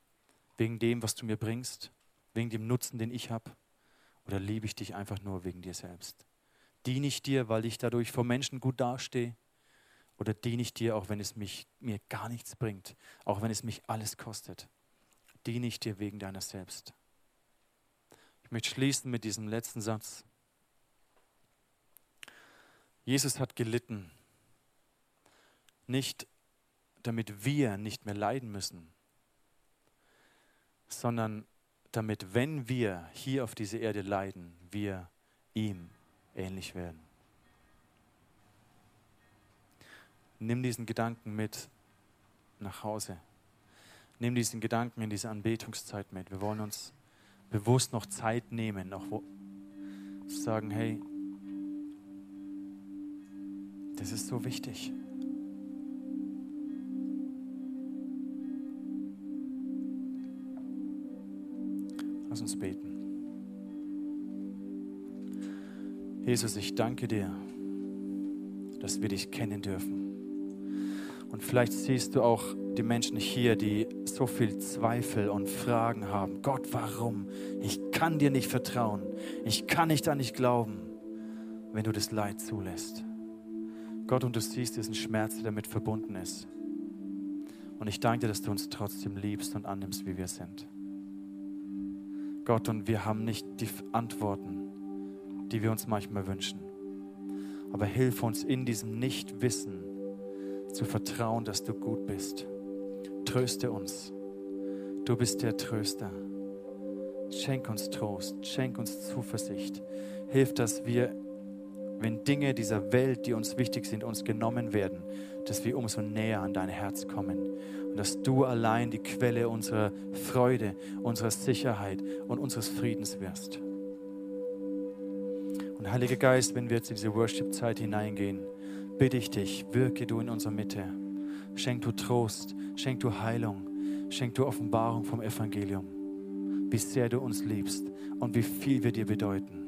wegen dem, was du mir bringst, wegen dem Nutzen, den ich habe? Oder liebe ich dich einfach nur wegen dir selbst? Diene ich dir, weil ich dadurch vor Menschen gut dastehe? Oder diene ich dir, auch wenn es mich, mir gar nichts bringt, auch wenn es mich alles kostet? Diene ich dir wegen deiner selbst? Ich möchte schließen mit diesem letzten Satz. Jesus hat gelitten. Nicht damit wir nicht mehr leiden müssen, sondern damit, wenn wir hier auf dieser Erde leiden, wir ihm ähnlich werden. Nimm diesen Gedanken mit nach Hause. Nimm diesen Gedanken in diese Anbetungszeit mit. Wir wollen uns bewusst noch Zeit nehmen, noch wo, sagen, hey, das ist so wichtig. Lass uns beten. Jesus, ich danke dir, dass wir dich kennen dürfen. Und vielleicht siehst du auch die Menschen hier, die so viel Zweifel und Fragen haben. Gott, warum? Ich kann dir nicht vertrauen. Ich kann nicht an dich glauben, wenn du das Leid zulässt. Gott, und du siehst diesen Schmerz, der damit verbunden ist. Und ich danke dir, dass du uns trotzdem liebst und annimmst, wie wir sind. Gott, und wir haben nicht die Antworten, die wir uns manchmal wünschen. Aber hilf uns in diesem Nichtwissen zu vertrauen, dass du gut bist. Tröste uns. Du bist der Tröster. Schenk uns Trost, schenk uns Zuversicht. Hilf, dass wir wenn Dinge dieser Welt, die uns wichtig sind, uns genommen werden, dass wir umso näher an dein Herz kommen und dass du allein die Quelle unserer Freude, unserer Sicherheit und unseres Friedens wirst. Und Heiliger Geist, wenn wir jetzt in diese Worship-Zeit hineingehen, bitte ich dich, wirke du in unserer Mitte. Schenk du Trost, schenk du Heilung, schenk du Offenbarung vom Evangelium, wie sehr du uns liebst und wie viel wir dir bedeuten.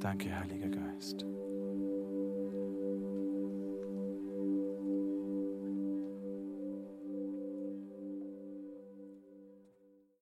Danke, Heiliger Geist.